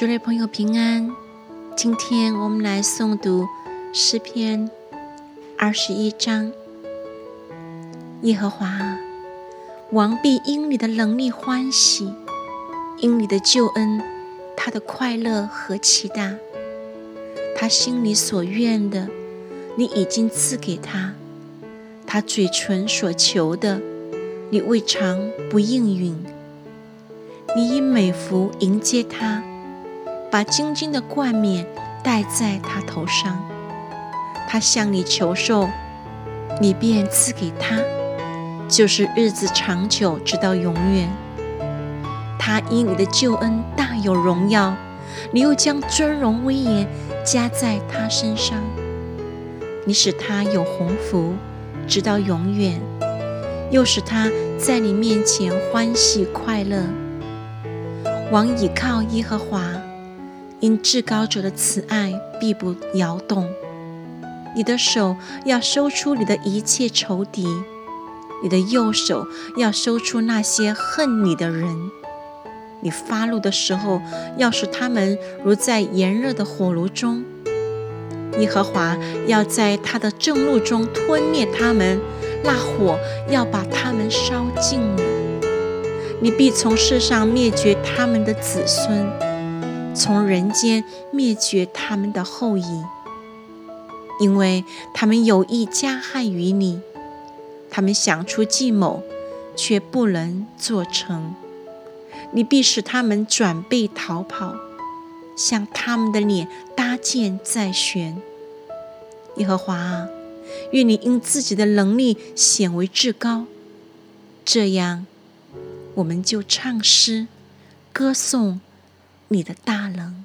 诸位朋友平安，今天我们来诵读诗篇二十一章。耶和华，王必因你的能力欢喜，因你的救恩，他的快乐何其大！他心里所愿的，你已经赐给他；他嘴唇所求的，你未尝不应允。你以美福迎接他。把金金的冠冕戴在他头上，他向你求寿，你便赐给他，就是日子长久，直到永远。他因你的救恩大有荣耀，你又将尊荣威严加在他身上，你使他有鸿福，直到永远，又使他在你面前欢喜快乐。王倚靠耶和华。因至高者的慈爱必不摇动，你的手要收出你的一切仇敌，你的右手要收出那些恨你的人。你发怒的时候，要使他们如在炎热的火炉中。耶和华要在他的正怒中吞灭他们，那火要把他们烧尽了。你必从世上灭绝他们的子孙。从人间灭绝他们的后裔，因为他们有意加害于你，他们想出计谋，却不能做成。你必使他们转背逃跑，向他们的脸搭箭在悬。耶和华啊，愿你因自己的能力显为至高，这样我们就唱诗歌颂。你的大能。